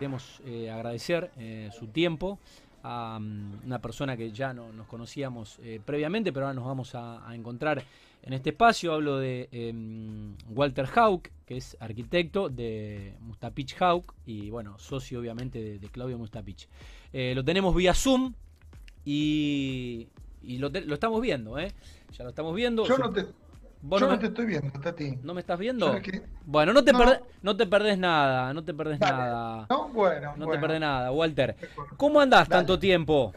Queremos eh, agradecer eh, su tiempo a um, una persona que ya no, nos conocíamos eh, previamente, pero ahora nos vamos a, a, encontrar en este espacio. Hablo de em, Walter Hauk, que es arquitecto de Mustapich Hauk y bueno, socio obviamente de, de Claudio Mustapich. lo tenemos vía Zoom y, y lo, te, lo, estamos viendo, ¿eh? Ya lo estamos viendo. Yo no te, yo no, me, te estoy viendo, Tati. ¿No me estás viendo? Bueno, no te, no. Te perdés nada, no te perdés Dale. nada. No, bueno. No bueno. te perdés nada, Walter. ¿Cómo andás Dale. tanto tiempo?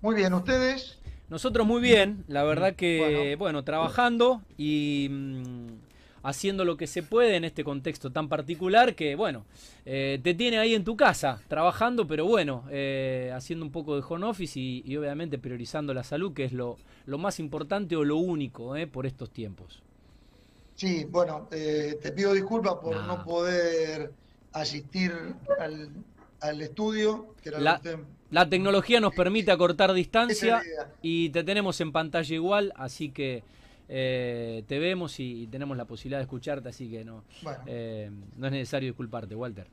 Muy bien, ¿ustedes? Nosotros muy bien, la verdad que, bueno, bueno trabajando y mmm, haciendo lo que se puede en este contexto tan particular que, bueno, eh, te tiene ahí en tu casa, trabajando, pero bueno, eh, haciendo un poco de home office y, y, obviamente priorizando la salud, que es lo, lo más importante o lo único eh, por estos tiempos. Sí, bueno, eh, te pido disculpas por no, no poder asistir al, al, estudio. Que era la, usted... la, tecnología nos permite acortar distancia y te tenemos en pantalla igual, así que eh, te vemos y tenemos la posibilidad de escucharte, así que no, bueno. eh, no es necesario disculparte, Walter.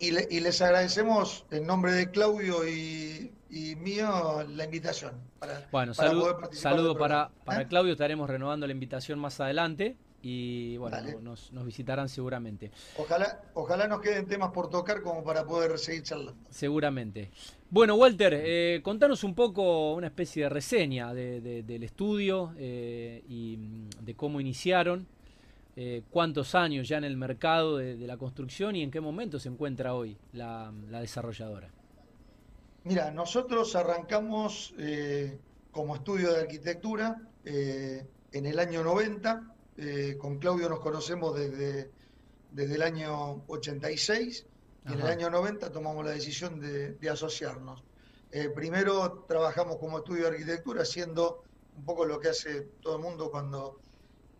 Y, le, y, les agradecemos en nombre de Claudio y, y mío la invitación. Para, bueno, para salud, saludo para, para ¿Eh? Claudio, estaremos renovando la invitación más adelante y bueno, nos, nos, visitarán seguramente. Ojalá, ojalá nos queden temas por tocar como para poder seguir charlando. Seguramente. Bueno, Walter, eh, contanos un poco una especie de reseña de, de, del estudio eh, y de cómo iniciaron, eh, cuántos años ya en el mercado de, de, la construcción y en qué momento se encuentra hoy la, la desarrolladora. Mira, nosotros arrancamos como estudio de arquitectura en el año 90 eh, con Claudio nos conocemos desde, desde el año 86 y en el año 90 tomamos la decisión de, de asociarnos. Eh, primero trabajamos como estudio de arquitectura haciendo un poco lo que hace todo el mundo cuando,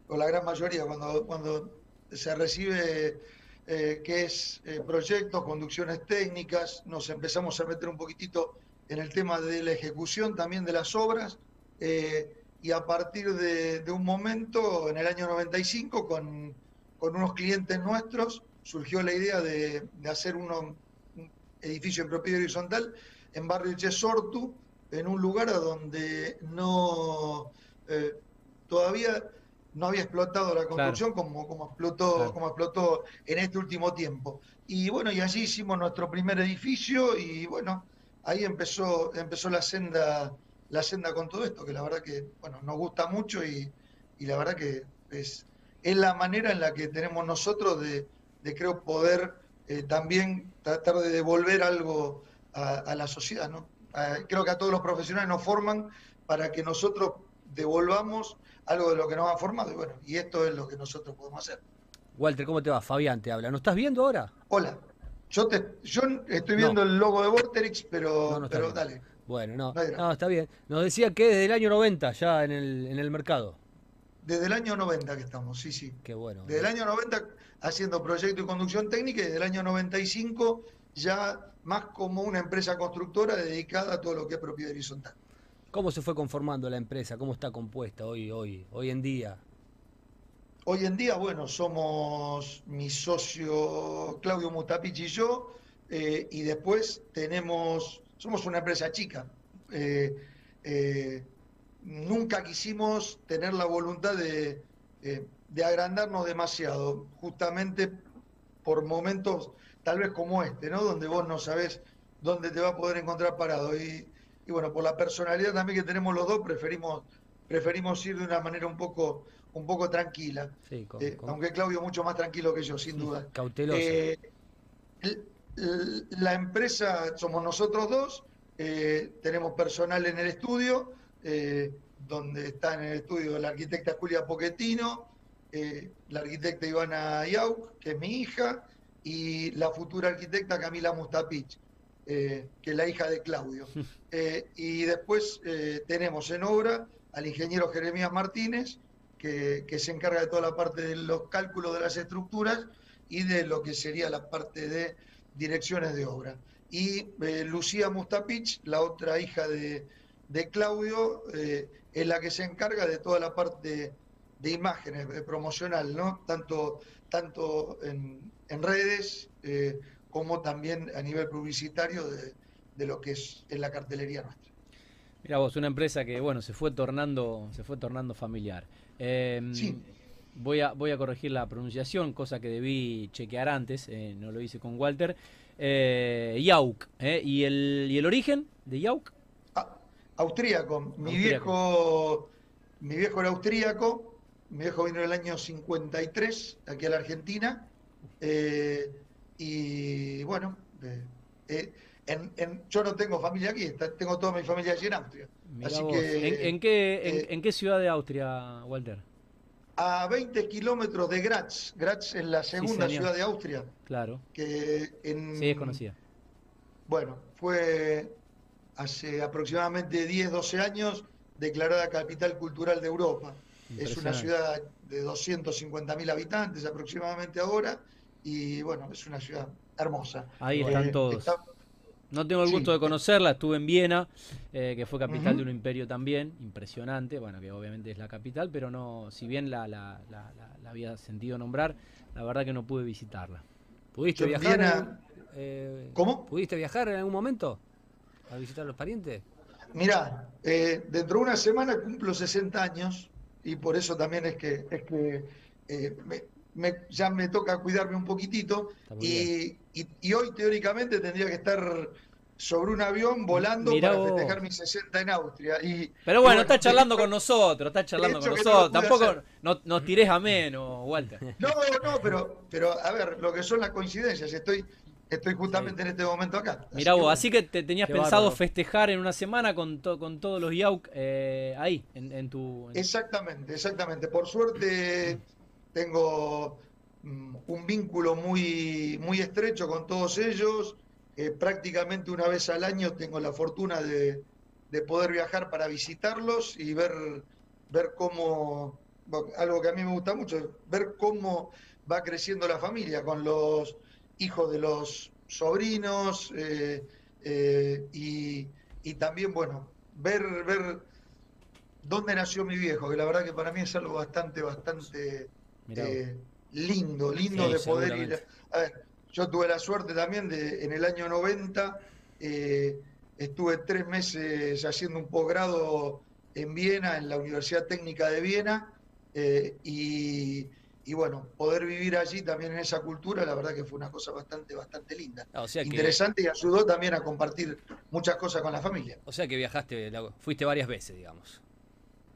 o la gran mayoría, cuando, cuando se recibe eh, que es proyectos, conducciones técnicas, nos empezamos a meter un poquitito en el tema de la ejecución también de las obras. Eh, y a partir de, de, un momento, en el año 95, con, con unos clientes nuestros, surgió la idea de, de hacer uno, un edificio en propiedad horizontal en barrio Chesortu, en un lugar donde no eh, todavía no había explotado la construcción claro. como, como, explotó, claro. como explotó en este último tiempo. Y bueno, y allí hicimos nuestro primer edificio y bueno, ahí empezó, empezó la senda la senda con todo esto, que la verdad que bueno, nos gusta mucho y, y la verdad que es, es, la manera en la que tenemos nosotros de, de creo, poder eh, también tratar de devolver algo a, a la sociedad. ¿no? A, creo que a todos los profesionales nos forman para que nosotros devolvamos algo de lo que nos ha formado y bueno, y esto es lo que nosotros podemos hacer. Walter, ¿cómo te va? Fabián te habla. ¿No estás viendo ahora? Hola. Yo, te, yo estoy viendo no. el logo de Vorterix, pero, no, no pero dale. Bueno, no, no, está bien. Nos decía que desde el año 90 ya en el, en el mercado. Desde el año 90 que estamos, sí, sí. Qué bueno. Desde el año 90 haciendo proyecto y conducción técnica y desde el año 95 ya más como una empresa constructora dedicada a todo lo que es propiedad horizontal. ¿Cómo se fue conformando la empresa? ¿Cómo está compuesta hoy, hoy, hoy en día? Hoy en día, bueno, somos mi socio Claudio Mutapich y yo, eh, y después tenemos somos una empresa chica. Eh, eh, nunca quisimos tener la voluntad de, eh, de, agrandarnos demasiado, justamente por momentos tal vez como este, ¿no? Donde vos no sabés dónde te va a poder encontrar parado. Y, y bueno, por la personalidad también que tenemos los dos, preferimos, preferimos ir de una manera un poco, un poco tranquila. Sí, con, con... Aunque Claudio mucho más tranquilo que yo, sin duda. Cauteloso la empresa somos nosotros dos, eh, tenemos personal en el estudio, eh, donde está en el estudio la arquitecta Julia Poquetino, eh, la arquitecta Ivana Yau, que es mi hija, y la futura arquitecta Camila Mustapich, que es la hija de Claudio. y después tenemos en obra al ingeniero Jeremías Martínez, que, que se encarga de toda la parte de los cálculos de las estructuras y de lo que sería la parte de direcciones de obra. Y eh, Lucía Mustapich, la otra hija de, de Claudio, eh, es la que se encarga de toda la parte de imágenes, de promocional, ¿no? Tanto, tanto en, en redes eh, como también a nivel publicitario de, lo que es en la cartelería nuestra. Mira vos, una empresa que bueno se fue tornando, se fue tornando familiar. Sí. Voy a, voy a corregir la pronunciación, cosa que debí chequear antes, eh, no lo hice con Walter. Eh, Yauk, eh, ¿Y, el, ¿y el origen de Yauk? Ah, austríaco. Mi viejo mi viejo era austríaco, mi viejo vino en el año 53 aquí a la Argentina. Eh, y bueno, yo no tengo familia aquí, tengo toda mi familia allí en Austria. Así que, ¿En, qué, en, qué ciudad de Austria, Walter? A 20 kilómetros de Graz. Graz es la segunda ciudad de Austria. Claro. Que en, sí, es conocida. Bueno, fue hace aproximadamente 10, 12 años declarada capital cultural de Europa. Es una ciudad de 250.000 habitantes aproximadamente ahora y bueno, es una ciudad hermosa. Ahí están todos. No tengo el gusto de conocerla, estuve en Viena, eh, que fue capital de un imperio también, impresionante, bueno, que obviamente es la capital, pero no, si bien la, la, la, había sentido nombrar, la verdad que no pude visitarla. ¿Pudiste viajar? Eh, ¿Cómo? ¿Pudiste viajar en algún momento a visitar a los parientes? Mirá, eh, dentro de una semana cumplo 60 años y por eso también es que, es que ya me toca cuidarme un poquitito y, hoy teóricamente tendría que estar sobre un avión volando para festejar mis 60 en Austria. Y, Pero bueno, está charlando con nosotros, está charlando con nosotros. Tampoco no, nos tires a menos, Walter. No, no, pero, pero a ver, lo que son las coincidencias, estoy estoy justamente en este momento acá. Mira vos, así que te tenías pensado festejar en una semana con, con todos los Yauk eh, ahí, en, tu... Exactamente, exactamente. Por suerte tengo mm, un vínculo muy, muy estrecho con todos ellos. Prácticamente una vez al año tengo la fortuna de, poder viajar para visitarlos y ver, ver cómo, algo que a mí me gusta mucho, ver cómo va creciendo la familia con los hijos de los sobrinos eh, eh, y, y, también, bueno, ver, ver dónde nació mi viejo, que la verdad que para mí es algo bastante, bastante eh, lindo, lindo de poder ir. A ver, yo tuve la suerte también de, en el año 90, eh, estuve tres meses haciendo un posgrado en Viena, en la Universidad Técnica de Viena, eh, y, bueno, poder vivir allí también en esa cultura, la verdad que fue una cosa bastante, bastante linda. Ah, Interesante y ayudó también a compartir muchas cosas con la familia. O sea que viajaste, fuiste varias veces, digamos.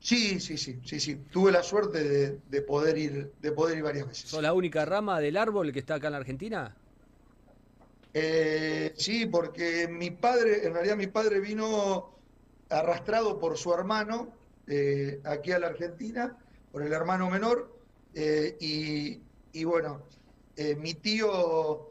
Sí, sí, sí, sí, sí. Tuve la suerte de, poder ir, de poder ir varias veces. ¿Sos la única rama del árbol que está acá en la Argentina? Eh, sí, porque mi padre, en realidad mi padre vino arrastrado por su hermano eh, aquí a la Argentina, por el hermano menor, eh, y, y, bueno, mi tío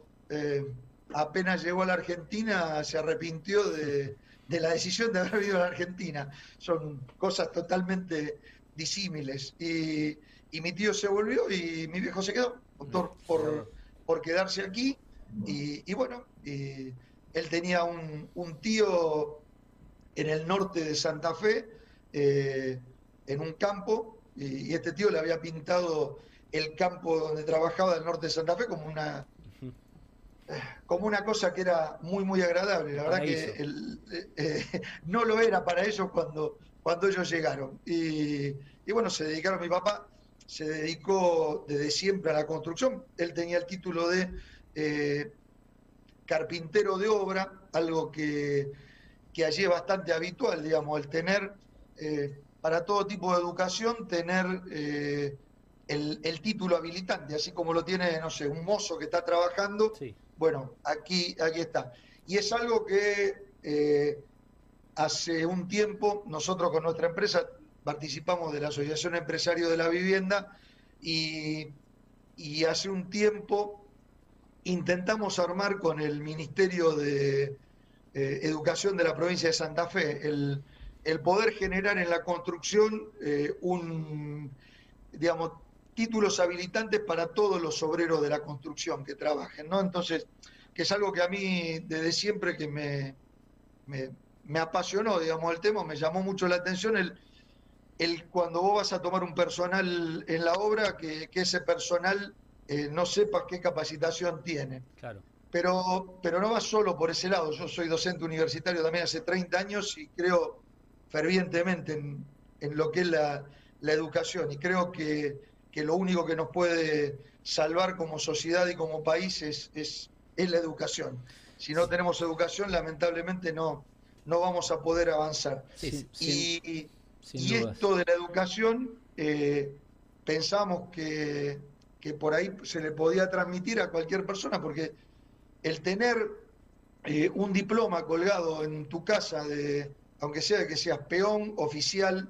apenas llegó a la Argentina se arrepintió de de la decisión de haber vivido en Argentina. Son cosas totalmente disímiles. Y, mi tío se volvió y mi viejo se quedó, doctor, por, por quedarse aquí. Y, bueno, él tenía un, tío en el norte de Santa Fe, eh, en un campo, y, este tío le había pintado el campo donde trabajaba del norte de Santa Fe como una como una cosa que era muy, muy agradable. La verdad que eh, eh, no lo era para ellos cuando, cuando ellos llegaron. Y, bueno, se dedicaron, mi papá se dedicó desde siempre a la construcción. Él tenía el título de eh, carpintero de obra, algo que, que, allí es bastante habitual, digamos, el tener, para todo tipo de educación, tener... El, el, título habilitante, así como lo tiene, no sé, un mozo que está trabajando, sí. Bueno, aquí, aquí está. Y es algo que eh, hace un tiempo nosotros con nuestra empresa participamos de la Asociación Empresario de la Vivienda y, hace un tiempo intentamos armar con el Ministerio de eh, Educación de la provincia de Santa Fe el, poder generar en la construcción eh, un, digamos, títulos habilitantes para todos los obreros de la construcción que trabajen, ¿no? Entonces, que es algo que a mí desde siempre que me, me, apasionó, digamos, el tema, me llamó mucho la atención el, el cuando vos vas a tomar un personal en la obra, que, ese personal eh, no sepas qué capacitación tiene. Claro. pero, pero no va solo por ese lado. Yo soy docente universitario también hace 30 años y creo fervientemente en, en lo que es la, la educación y creo que, que, lo único que nos puede salvar como sociedad y como país es, es, es la educación. Si no tenemos educación, lamentablemente no, no vamos a poder avanzar. Sí, y, sin y esto de la educación, eh, pensamos que, que por ahí se le podía transmitir a cualquier persona, porque el tener eh, un diploma colgado en tu casa, de, aunque sea que seas peón, oficial,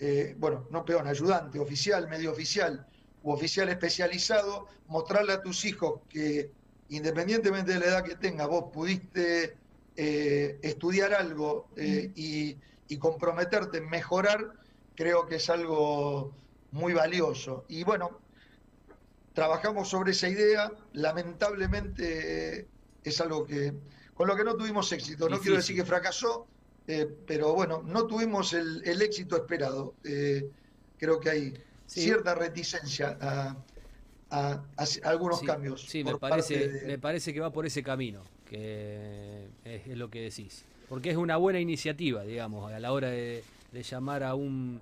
eh, bueno, no peón, ayudante, oficial, medio oficial u oficial especializado, mostrarle a tus hijos que independientemente de la edad que tengas, vos pudiste eh, estudiar algo eh, y, y comprometerte en mejorar, creo que es algo muy valioso. Y bueno, trabajamos sobre esa idea, lamentablemente es algo que con lo que no tuvimos éxito. No quiero decir que fracasó, eh, pero bueno, no tuvimos el, el éxito esperado. Eh, creo que hay Sí. cierta reticencia a, algunos Sí, cambios. Sí, me parece, de- me parece que va por ese camino, que es, es lo que decís. Porque es una buena iniciativa, digamos, a la hora de, de llamar a un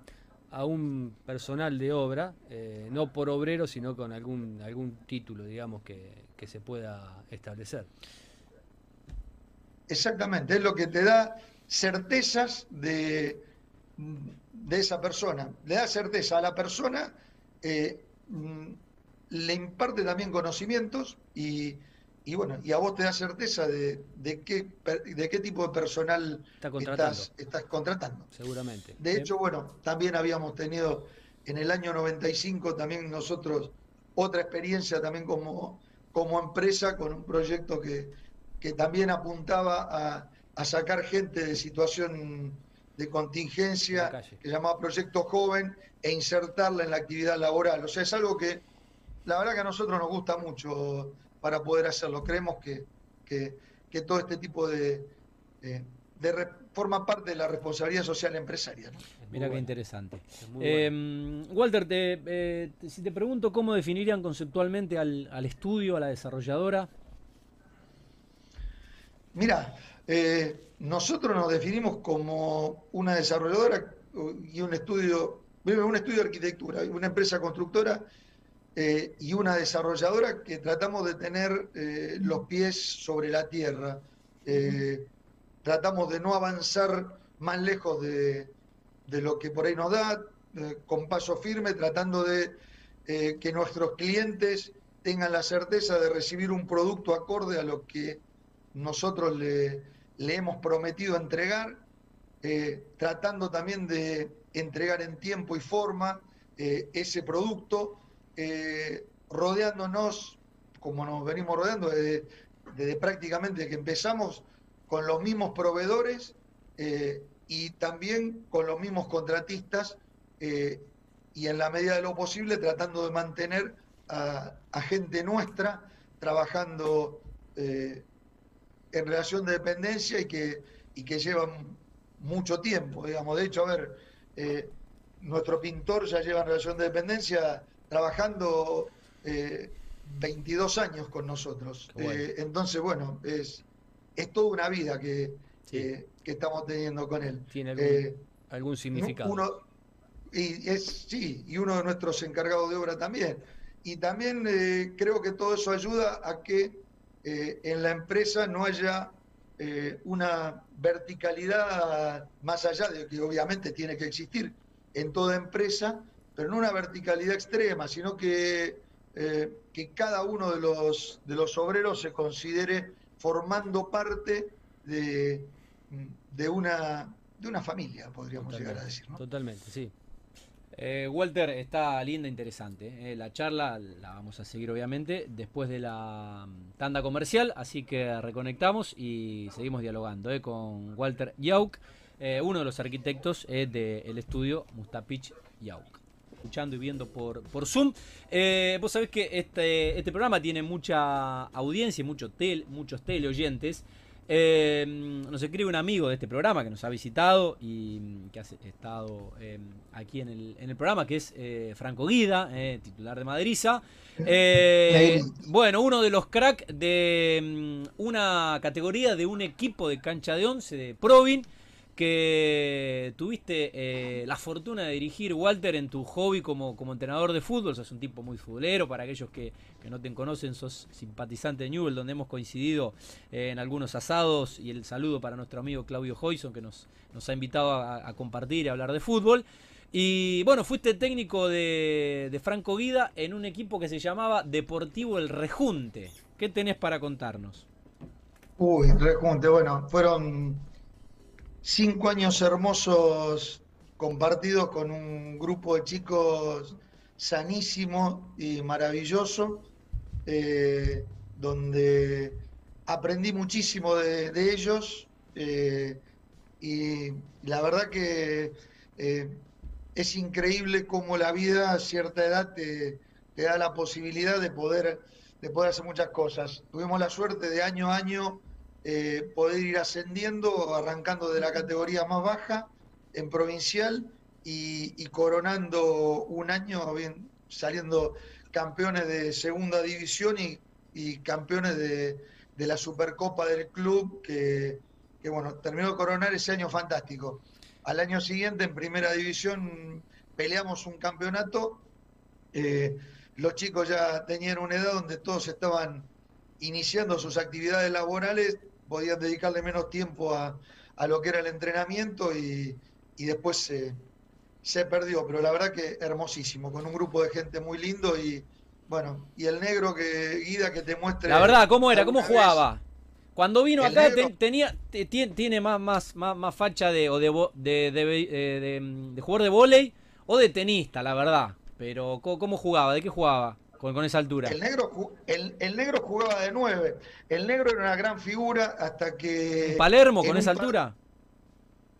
a un personal de obra, eh, no por obrero, sino con algún algún título, digamos, que, que se pueda establecer. Exactamente, es lo que te da certezas de, de esa persona. Le da certeza a la persona, eh, mm, le imparte también conocimientos y, y bueno, y a vos te da certeza de, de qué, de qué tipo de personal Está contratando, estás, estás contratando. seguramente. De hecho, bueno, también habíamos tenido en el año 95 también nosotros otra experiencia también como, como empresa con un proyecto que, que también apuntaba a, a sacar gente de situación de En contingencia, que llamaba Proyecto Joven, e insertarla en la actividad laboral. O sea, es algo que la verdad que a nosotros nos gusta mucho para poder hacerlo. Creemos que, que, que todo este tipo de, de, de forma parte de la responsabilidad social empresarial. ¿no? Mira qué bueno, interesante. Eh, bueno. Walter, te, eh, te- si te pregunto cómo definirían conceptualmente al, al estudio, a la desarrolladora. Mira, eh, nosotros nos definimos como una desarrolladora y un estudio, un estudio de arquitectura, una empresa constructora eh, y una desarrolladora que tratamos de tener eh, los pies sobre la tierra. Tratamos de no avanzar más lejos de, de lo que por ahí nos da, con paso firme, tratando de que nuestros clientes tengan la certeza de recibir un producto acorde a lo que nosotros le, le hemos prometido entregar, eh, tratando también de entregar en tiempo y forma eh, ese producto, eh, rodeándonos, como nos venimos rodeando desde, prácticamente que empezamos, con los mismos proveedores y también con los mismos contratistas y en la medida de lo posible tratando de mantener a, gente nuestra trabajando en relación de dependencia y que, y que llevan mucho tiempo, digamos. De hecho, a ver, eh, nuestro pintor ya lleva en relación de dependencia trabajando eh, 22 años con nosotros. Bueno. Eh, entonces, bueno, es, es toda una vida que, Sí. que- estamos teniendo con él. Tiene algún, Eh, algún significado. uno, y es, sí, y uno de nuestros encargados de obra también. Y también eh, creo que todo eso ayuda a que eh, en la empresa no haya eh, una verticalidad más allá de que obviamente tiene que existir en toda empresa, pero no una verticalidad extrema, sino que, eh, que cada uno de los, de los obreros se considere formando parte de, de, una, de una familia, podríamos llegar a decir. ¿no? Totalmente, sí. Eh, Walter, está linda, interesante. eh, la charla la vamos a seguir obviamente después de la mm, tanda comercial, así que reconectamos y seguimos dialogando eh, con Walter Yauk, uno de los arquitectos del estudio Mustapich Yauk. Escuchando y viendo por, por Zoom. Vos sabés que este, este programa tiene mucha audiencia y mucho muchos teleoyentes. Eh, nos escribe un amigo de este programa que nos ha visitado y mm, que ha estado eh, aquí en el, en el, programa, que es eh, Franco Guida, eh, titular de Madriza. Eh, bueno, uno de los cracks de mm, una categoría de un equipo de cancha de once de Provin que tuviste eh, la fortuna de dirigir, Walter, en tu hobby como, como entrenador de fútbol. Sos un tipo muy futbolero. Para aquellos que, que no te conocen, sos simpatizante de Newell, donde hemos coincidido eh, en algunos asados. Y el saludo para nuestro amigo Claudio Hoyson, que nos, nos ha invitado a, compartir y hablar de fútbol. Y bueno, fuiste técnico de, de, Franco Guida en un equipo que se llamaba Deportivo El Rejunte. ¿Qué tenés para contarnos? Uy, Rejunte, bueno, fueron cinco años hermosos compartidos con un grupo de chicos sanísimo y maravilloso, eh, donde aprendí muchísimo de, ellos eh, y la verdad que eh, es increíble cómo la vida a cierta edad te, te, da la posibilidad de poder, de poder hacer muchas cosas. Tuvimos la suerte de año a año eh, poder ir ascendiendo, arrancando de la categoría más baja en provincial y, coronando un año bien, saliendo campeones de segunda división y, campeones de, la Supercopa del club, que, que, bueno, terminó de coronar ese año fantástico. Al año siguiente, en primera división, peleamos un campeonato. Eh, los chicos ya tenían una edad donde todos estaban iniciando sus actividades laborales, podían dedicarle menos tiempo a, a lo que era el entrenamiento y, y después se, se, perdió. Pero la verdad que hermosísimo, con un grupo de gente muy lindo y bueno, y el negro que guida que te muestre. La verdad, ¿cómo era? ¿Cómo jugaba? Vez? Cuando vino el acá negro, te, tenía te, tiene más, más, más, más facha de, o de, de, de, de, de jugador de volei o de tenista, la verdad. Pero ¿cómo jugaba? ¿De qué jugaba? Con, con, esa altura. El negro, el, el, negro jugaba de 9. El negro era una gran figura hasta que. ¿En Palermo con esa altura?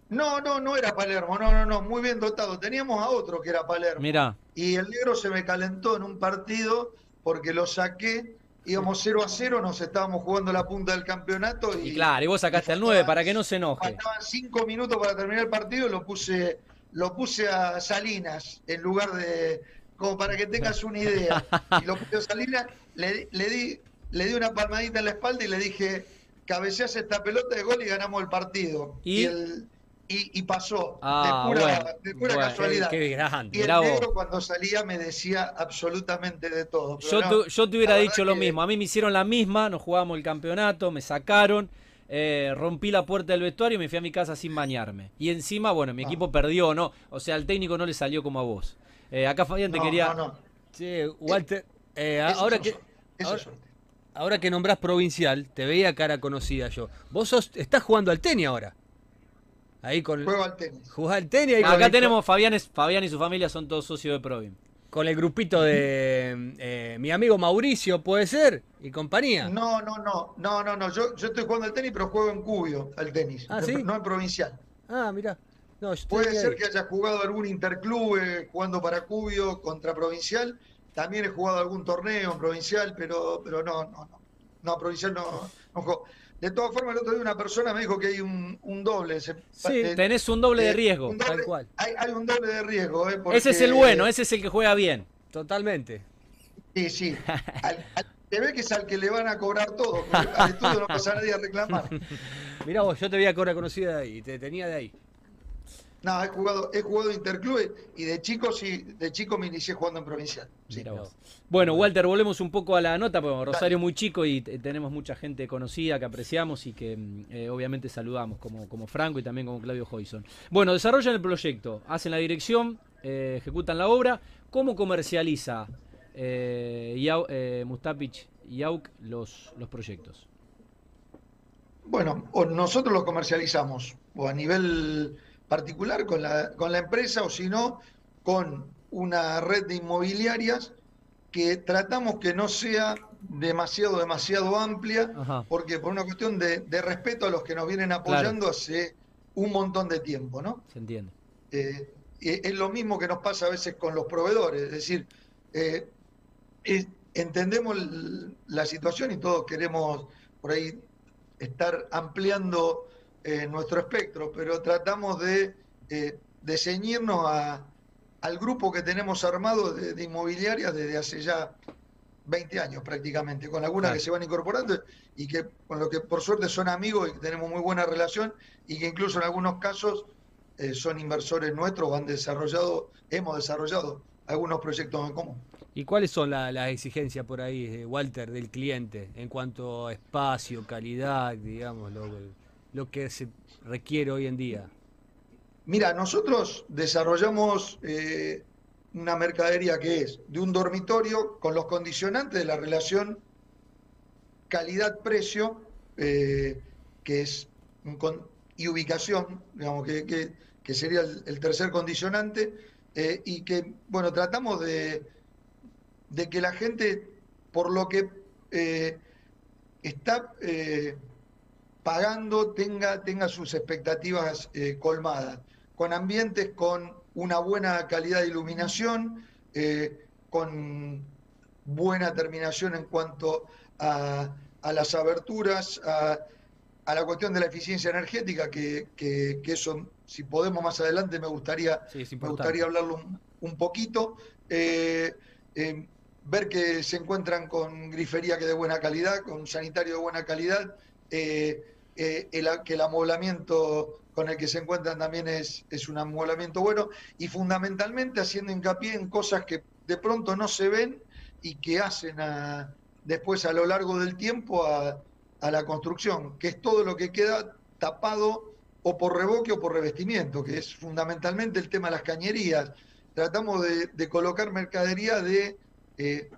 No, no, no era Palermo, no, no, no, muy bien dotado. Teníamos a otro que era Palermo. Mira. Y el negro se me calentó en un partido porque lo saqué, íbamos 0 a 0, nos estábamos jugando la punta del campeonato. Y, y claro, y vos sacaste al 9 para que no se enoje. Faltaban 5 minutos para terminar el partido y lo puse, lo puse a Salinas en lugar de, como para que tengas una idea. Y lo puse a Salinas, le, le, di, le di una palmadita en la espalda y le dije, cabeceas esta pelota de gol y ganamos el partido. Y, y, el, y, y pasó, ah, de pura, bueno, de pura bueno, casualidad. Qué, y el negro cuando salía me decía absolutamente de todo. Yo, no, te, yo te hubiera dicho lo mismo, a mí me hicieron la misma, nos jugábamos el campeonato, me sacaron. Eh, rompí la puerta del vestuario y me fui a mi casa sin bañarme. Y encima, bueno, mi Ah. equipo perdió, ¿no? O sea, al técnico no le salió como a vos. Eh, acá Fabián te no, quería. No, no. Sí, Walter, eh, ahora, que, ahora, suerte. ahora, que nombrás provincial, te veía cara conocida yo. Vos sos, estás jugando al tenis ahora. Ahí con Juego al tenis. Jugás al tenis ahí Acá con el, tenemos Fabián, es, Fabián y su familia son todos socios de Provin. Con el grupito de eh, mi amigo Mauricio, puede ser, y compañía. No, no, no, no, no, no. Yo, yo estoy jugando al tenis, pero juego en Cubio al tenis, ¿Ah, ¿sí? no en provincial. Ah, mirá. No, Puede ser que haya jugado algún interclub eh, jugando para Cubio contra provincial. También he jugado algún torneo en provincial, pero, pero no, no, no. No, provincial no, no juego. De todas formas, el otro día una persona me dijo que hay un, un doble. Se, sí, eh, tenés un doble eh, de riesgo. Doble, tal cual. Hay, hay, un doble de riesgo. Eh, porque, ese es el bueno, ese es el que juega bien. Totalmente. Sí, sí. Al, al, se ve que es al que le van a cobrar todo. Al estudio no pasa nadie a reclamar. Mirá vos, yo te veía cobrar conocida de ahí, te tenía de ahí. No, he jugado, he jugado interclubes y de chico sí, de chico me inicié jugando en provincial. Sí. Bueno, Walter, volvemos un poco a la nota, porque Rosario es muy chico y tenemos mucha gente conocida que apreciamos y que eh, obviamente saludamos, como, como Franco y también como Claudio Hoyson. Bueno, desarrollan el proyecto, hacen la dirección, eh, ejecutan la obra. ¿Cómo comercializa eh, Yau, eh, Mustapich y Auk los, los proyectos? Bueno, o nosotros los comercializamos, o a nivel particular con la, con la empresa, o si no, con una red de inmobiliarias que tratamos que no sea demasiado, demasiado amplia, Ajá. porque por una cuestión de, de, respeto a los que nos vienen apoyando claro. hace un montón de tiempo, ¿no? Se entiende. Eh, es lo mismo que nos pasa a veces con los proveedores, es decir, eh, es, entendemos la situación y todos queremos por ahí estar ampliando eh, nuestro espectro, pero tratamos de, eh, de ceñirnos a, al grupo que tenemos armado de, de, inmobiliarias desde hace ya 20 años prácticamente, con algunas que se van incorporando y que con lo que por suerte son amigos y que tenemos muy buena relación y que incluso en algunos casos eh, son inversores nuestros han desarrollado, hemos desarrollado algunos proyectos en común. ¿Y cuáles son las la exigencias por ahí, Walter, del cliente en cuanto a espacio, calidad, digamos, lo, lo que se requiere hoy en día? Mira, nosotros desarrollamos eh, una mercadería que es de un dormitorio con los condicionantes de la relación calidad-precio, eh, que es con, y ubicación, digamos, que, que, que sería el, tercer condicionante, eh, y que, bueno, tratamos de, de, que la gente, por lo que está pagando, tenga, tenga sus expectativas eh, colmadas, con ambientes con una buena calidad de iluminación, con buena terminación en cuanto a, a las aberturas, a, a, la cuestión de la eficiencia energética, que, que, que, eso, si podemos más adelante, me gustaría, sí, me gustaría hablarlo un, un poquito. Eh, eh, ver que se encuentran con grifería que de buena calidad, con sanitario de buena calidad, eh, el, que el amoblamiento con el que se encuentran también es, es un amoblamiento bueno y fundamentalmente haciendo hincapié en cosas que de pronto no se ven y que hacen a, después a lo largo del tiempo a, a, la construcción, que es todo lo que queda tapado o por revoque o por revestimiento, que es fundamentalmente el tema de las cañerías. Tratamos de, de colocar mercadería de, eh,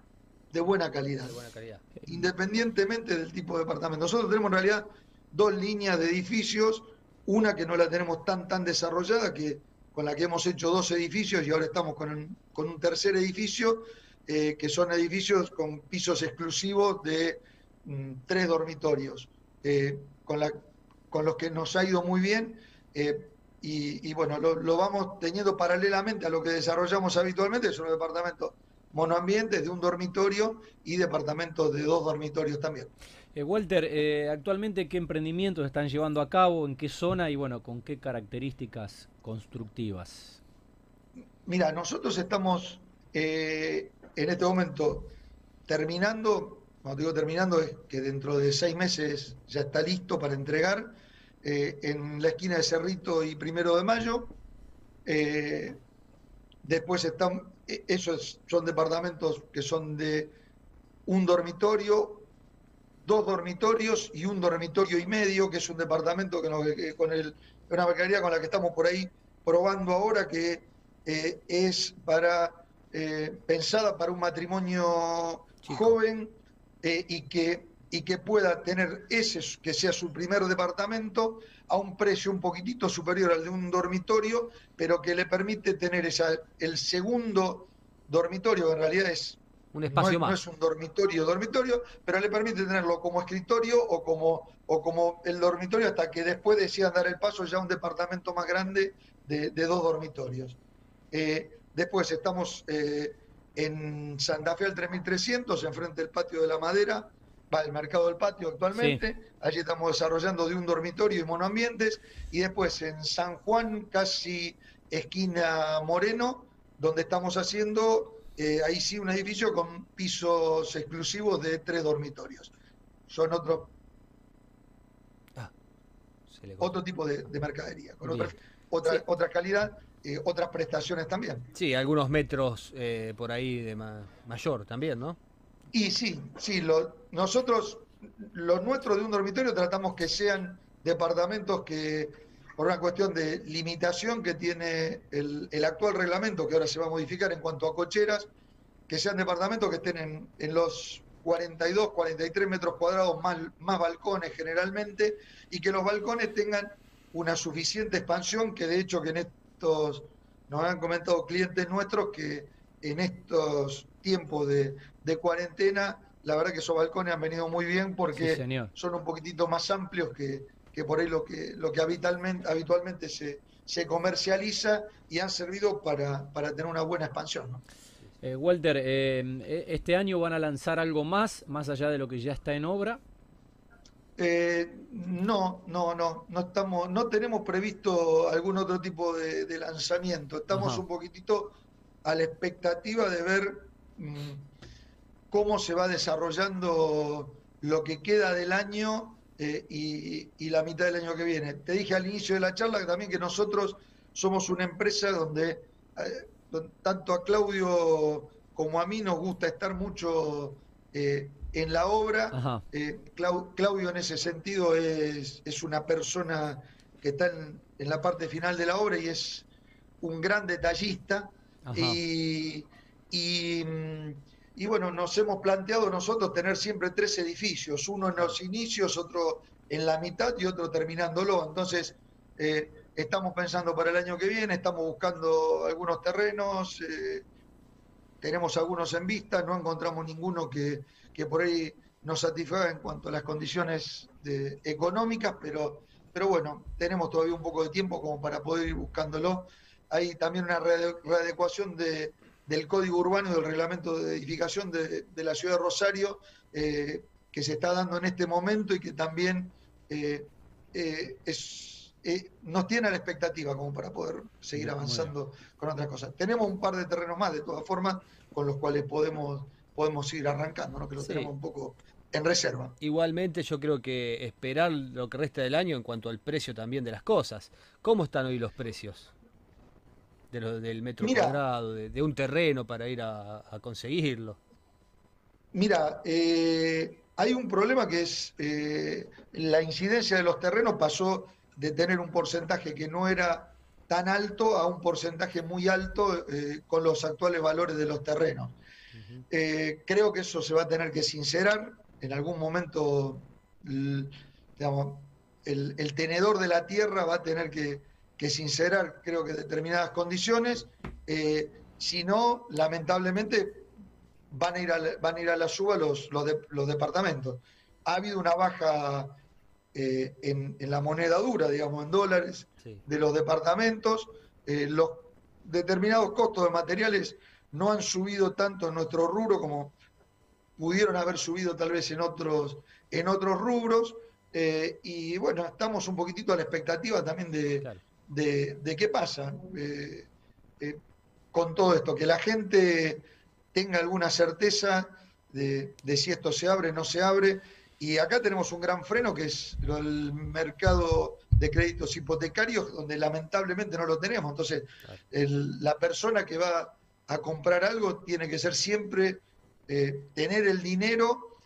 de, buena calidad, de buena calidad, independientemente del tipo de departamento. Nosotros tenemos en realidad dos líneas de edificios, una que no la tenemos tan, tan desarrollada, que con la que hemos hecho dos edificios y ahora estamos con un, con un tercer edificio, eh, que son edificios con pisos exclusivos de mm, tres dormitorios, eh, con, la, con los que nos ha ido muy bien. Eh, y, y, bueno, lo, lo, vamos teniendo paralelamente a lo que desarrollamos habitualmente, son los departamentos monoambientes de un dormitorio y departamentos de dos dormitorios también. Eh, Walter, eh, actualmente qué emprendimientos están llevando a cabo, en qué zona y bueno, con qué características constructivas. Mira, nosotros estamos eh, en este momento terminando, cuando digo terminando es que dentro de seis meses ya está listo para entregar en la esquina de Cerrito y Primero de Mayo. Después están, esos son departamentos que son de un dormitorio, dos dormitorios y un dormitorio y medio, que es un departamento que nos, que con el, una mercadería con la que estamos por ahí probando ahora, que eh, es para eh, pensada para un matrimonio Chico. joven eh, y, que, y que pueda tener ese, que sea su primer departamento, a un precio un poquitito superior al de un dormitorio, pero que le permite tener esa, el segundo dormitorio, que en realidad es un espacio no es, más. No es un dormitorio, dormitorio, pero le permite tenerlo como escritorio o como, o como el dormitorio hasta que después decidan dar el paso ya a un departamento más grande de, de dos dormitorios. Eh, después estamos eh, en Santa Fe al 3300, enfrente del patio de la madera, va el mercado del patio actualmente, sí. allí estamos desarrollando de un dormitorio y monoambientes, y después en San Juan, casi esquina Moreno, donde estamos haciendo eh, ahí sí un edificio con pisos exclusivos de tres dormitorios. Son otro, ah, otro tipo de, de mercadería, con otra, otra, sí. otra, calidad, eh, otras prestaciones también. Sí, algunos metros eh, por ahí de ma mayor también, ¿no? Y sí, sí, lo, nosotros, los nuestros de un dormitorio tratamos que sean departamentos que, por una cuestión de limitación que tiene el, el, actual reglamento, que ahora se va a modificar en cuanto a cocheras, que sean departamentos que estén en, en los 42, 43 metros cuadrados más, más balcones generalmente, y que los balcones tengan una suficiente expansión, que de hecho que en estos, nos han comentado clientes nuestros que en estos tiempos de, de cuarentena, la verdad que esos balcones han venido muy bien porque sí, son un poquitito más amplios que, que por ahí lo que, lo que habitualmente, habitualmente se, se comercializa y han servido para, para tener una buena expansión. ¿no? Eh, Walter, eh, ¿este año van a lanzar algo más, más allá de lo que ya está en obra? Eh, no, no, no, no estamos, no tenemos previsto algún otro tipo de, lanzamiento. Estamos un poquitito a la expectativa de ver mm, cómo se va desarrollando lo que queda del año eh, y, la mitad del año que viene. Te dije al inicio de la charla también que nosotros somos una empresa donde, eh, tanto a Claudio como a mí nos gusta estar mucho eh, en la obra. Claudio en ese sentido es, es una persona que está en, la parte final de la obra y es un gran detallista. Y, y mm, y bueno, nos hemos planteado nosotros tener siempre tres edificios, uno en los inicios, otro en la mitad y otro terminándolo. Entonces, eh, estamos pensando para el año que viene, estamos buscando algunos terrenos, eh, tenemos algunos en vista, no encontramos ninguno que, que por ahí nos satisfaga en cuanto a las condiciones económicas, pero, pero bueno, tenemos todavía un poco de tiempo como para poder ir buscándolo. Hay también una readecuación de, del Código Urbano y del Reglamento de Edificación de, la Ciudad de Rosario eh, que se está dando en este momento y que también eh, eh, nos tiene a la expectativa como para poder seguir avanzando con otras cosas. Tenemos un par de terrenos más, de todas formas, con los cuales podemos, podemos seguir arrancando, ¿no? que lo tenemos un poco en reserva. Igualmente yo creo que esperar lo que resta del año en cuanto al precio también de las cosas. ¿Cómo están hoy los precios? De del metro cuadrado, de, un terreno para ir a, conseguirlo? Mira, eh, hay un problema que es eh, la incidencia de los terrenos pasó de tener un porcentaje que no era tan alto a un porcentaje muy alto eh, con los actuales valores de los terrenos. creo que eso se va a tener que sincerar. En algún momento, digamos, el tenedor de la tierra va a tener que, que sincerar, creo que determinadas condiciones, eh, si no, lamentablemente van a ir a la, van a, ir a la suba los, los, departamentos. Ha habido una baja eh, en, la moneda dura, digamos, en dólares, de los departamentos. Eh, los determinados costos de materiales no han subido tanto en nuestro rubro como pudieron haber subido tal vez en otros, en otros rubros. y bueno, estamos un poquitito a la expectativa también de, de, qué pasa eh, eh, con todo esto, que la gente tenga alguna certeza de, si esto se abre o no se abre. Y acá tenemos un gran freno que es el mercado de créditos hipotecarios, donde lamentablemente no lo tenemos. Entonces, la persona que va a comprar algo tiene que ser siempre eh, tener el dinero.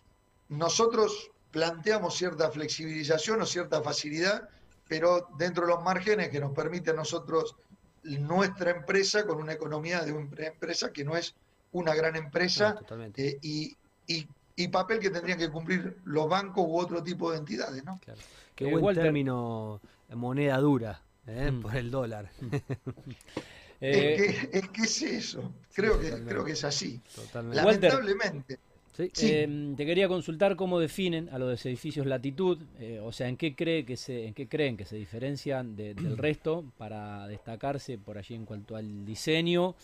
Nosotros planteamos cierta flexibilización o cierta facilidad pero dentro de los márgenes que nos permite a nosotros nuestra empresa con una economía de una empresa que no es una gran empresa eh, y, y, papel que tendrían que cumplir los bancos u otro tipo de entidades. ¿no? Claro. Qué buen Igual término moneda dura ¿eh? mm. por el dólar. es, que, es, que, es eso, creo, que, creo que es así. Lamentablemente. Sí. Em, te quería consultar cómo definen a los edificios latitud, eh, o sea, en qué, cree que se, en qué creen que se diferencian del resto para destacarse por allí en cuanto al diseño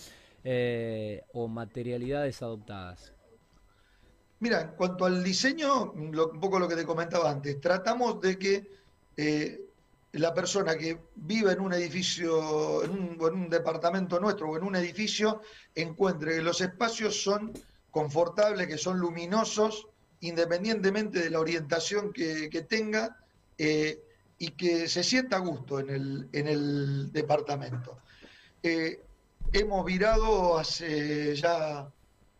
eh, o materialidades adoptadas. Mira, en cuanto al diseño, un poco lo que te comentaba antes, tratamos de que eh, la persona que vive en un edificio, en un, en un departamento nuestro o en un edificio, encuentre que los espacios son confortables, que son luminosos, independientemente de la orientación que, tenga, eh, y que se sienta a gusto en el, en el departamento. Eh, hemos virado hace ya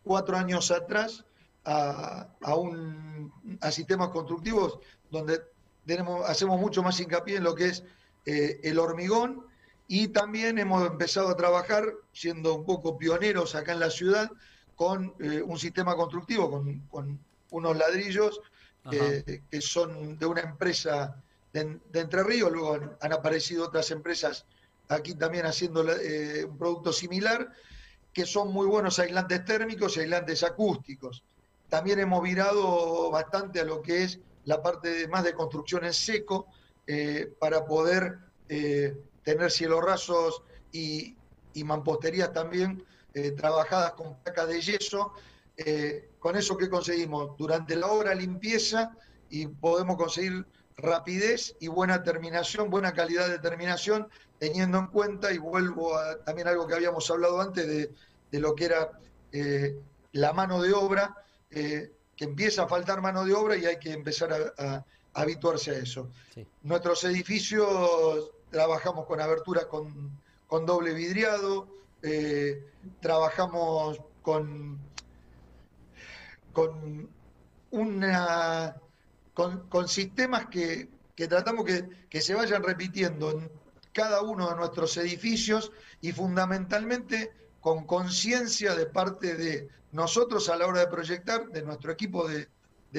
cuatro años atrás a, un, a sistemas constructivos donde tenemos, hacemos mucho más hincapié en lo que es eh, el hormigón y también hemos empezado a trabajar, siendo un poco pioneros acá en la ciudad, con eh, un sistema constructivo, con, unos ladrillos que, son de una empresa de, Entre Ríos, luego han, aparecido otras empresas aquí también haciendo eh, un producto similar, que son muy buenos aislantes térmicos y aislantes acústicos. También hemos virado bastante a lo que es la parte más de construcción en seco, eh, para poder tener cielos rasos y, y mamposterías también eh, trabajadas con placas de yeso. Eh, con eso que conseguimos durante la obra limpieza y podemos conseguir rapidez y buena terminación, buena calidad de terminación, teniendo en cuenta, y vuelvo a también algo que habíamos hablado antes de, lo que era eh, la mano de obra, eh, que empieza a faltar mano de obra y hay que empezar a, habituarse a eso. Nuestros edificios trabajamos con aberturas con, con doble vidriado, eh, trabajamos con, con una con, sistemas que, tratamos que, que, se vayan repitiendo en cada uno de nuestros edificios y fundamentalmente con conciencia de parte de nosotros a la hora de proyectar, de nuestro equipo de,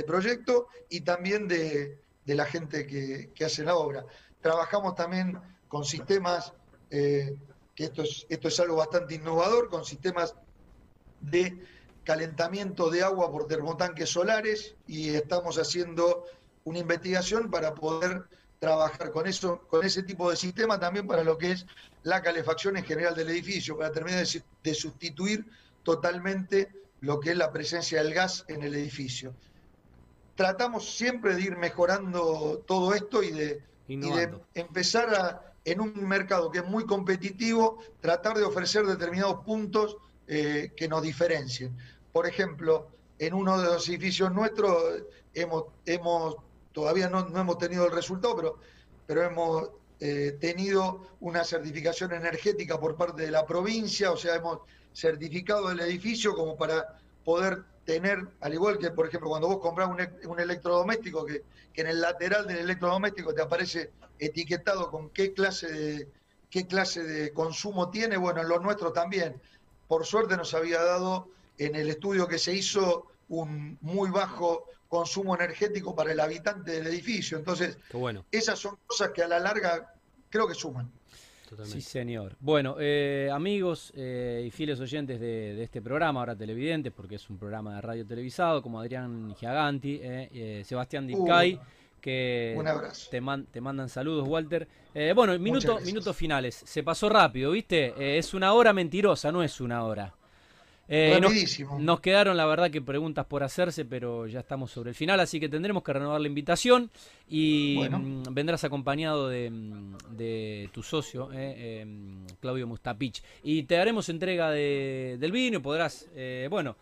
proyecto y también de, la gente que, hace la obra. Trabajamos también con sistemas, eh, que esto es, esto es algo bastante innovador, con sistemas de calentamiento de agua por termotanques solares y estamos haciendo una investigación para poder trabajar con eso, con ese tipo de sistema también para lo que es la calefacción en general del edificio, para terminar de, sustituir totalmente lo que es la presencia del gas en el edificio. Tratamos siempre de ir mejorando todo esto y de, empezar a, en un mercado que es muy competitivo, tratar de ofrecer determinados puntos eh, que nos diferencien. Por ejemplo, en uno de los edificios nuestros hemos, hemos todavía no, hemos tenido el resultado, pero, pero hemos eh, tenido una certificación energética por parte de la provincia, o sea, hemos certificado el edificio como para poder tener, al igual que, por ejemplo, cuando vos compras un, un electrodoméstico, que, que, en el lateral del electrodoméstico te aparece etiquetado con qué clase de, qué clase de consumo tiene, bueno, en lo nuestro también. Por suerte nos había dado en el estudio que se hizo un muy bajo consumo energético para el habitante del edificio. Entonces, bueno. esas son cosas que a la larga creo que suman. Sí, señor. Bueno, eh, amigos eh, y fieles oyentes de, este programa, ahora televidentes, porque es un programa de radio televisado, como Adrián Giaganti, eh, Sebastián Dicay, que Te, te, mandan saludos, Walter. bueno, minutos finales. Se pasó rápido, ¿viste? es una hora mentirosa, no es una hora. Eh, nos, quedaron, la verdad, que preguntas por hacerse, pero ya estamos sobre el final, así que tendremos que renovar la invitación y mm, vendrás acompañado de, mm, tu socio, eh, em, Claudio Mustapich. Y te daremos entrega del vino y podrás, eh, bueno,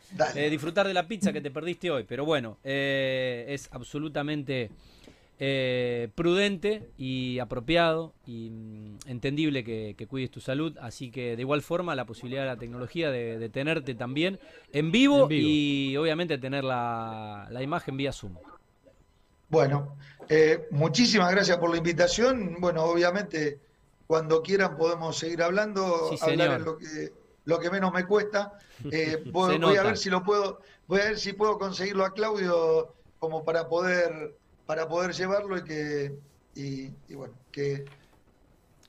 disfrutar de la pizza que te perdiste hoy. Pero bueno, es absolutamente eh, prudente y apropiado y mm, entendible que, cuides tu salud. Así que de igual forma la posibilidad de la tecnología de, tenerte también en vivo, y obviamente tener la, imagen vía Zoom. Bueno, eh, muchísimas gracias por la invitación. Bueno, obviamente cuando quieran podemos seguir hablando, hablar en lo que, lo que menos me cuesta. Eh, voy, voy a ver si lo puedo, voy a ver si puedo conseguirlo a Claudio como para poder para poder llevarlo y que, y, bueno, que...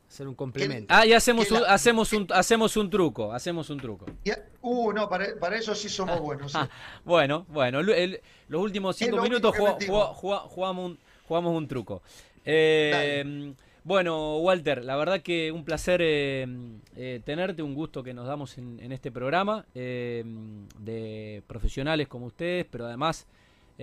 Hacer un complemento. ah, y hacemos un, hacemos un hacemos un truco, hacemos un truco. uh, no, para, eso sí somos buenos. bueno, bueno, los últimos cinco minutos jugamos, un, jugamos un truco. Eh, bueno, Walter, la verdad que un placer eh, eh, tenerte, un gusto que nos damos en, en este programa de profesionales como ustedes, pero además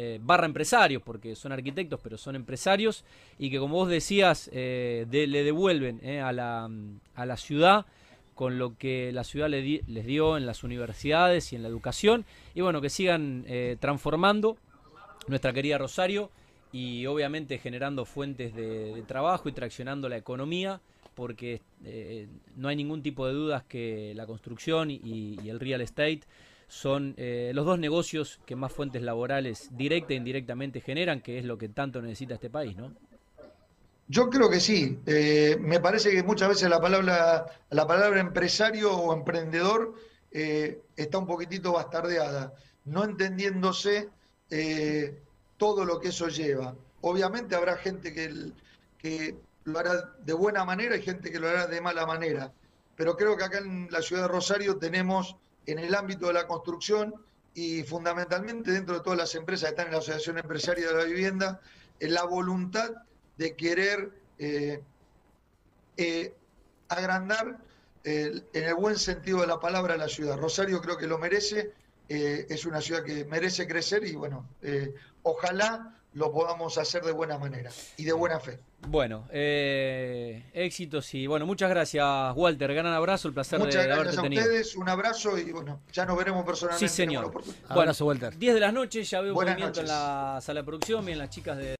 eh, barra empresarios, porque son arquitectos, pero son empresarios, y que como vos decías, eh, le devuelven eh, a, la, a, la, ciudad con lo que la ciudad les dio en las universidades y en la educación, y bueno, que sigan transformando nuestra querida Rosario y obviamente generando fuentes de, trabajo y traccionando la economía, porque no hay ningún tipo de dudas que la construcción y el real estate son eh, los dos negocios que más fuentes laborales directa e indirectamente generan, que es lo que tanto necesita este país, ¿no? Yo creo que sí. Eh, me parece que muchas veces la palabra, la palabra empresario o emprendedor eh, está un poquitito bastardeada, no entendiéndose todo lo que eso lleva. Obviamente habrá gente que, que lo hará de buena manera y gente que lo hará de mala manera. Pero creo que acá en la ciudad de Rosario tenemos en el ámbito de la construcción y fundamentalmente dentro de todas las empresas que están en la Asociación Empresaria de la Vivienda, en la voluntad de querer eh, eh, agrandar en el buen sentido de la palabra la ciudad. Rosario creo que lo merece, eh, es una ciudad que merece crecer y bueno, ojalá lo podamos hacer de buena manera y de buena fe. Bueno, eh, éxitos y bueno, muchas gracias Walter, gran abrazo, el placer Muchas de, gracias haberte a tenido. ustedes, un abrazo y bueno, ya nos veremos personalmente. Sí, señor. en oportunidad. Abrazo, Walter. 10 de la noche, ya veo Buenas movimiento en noches. la sala de producción, bien las chicas de...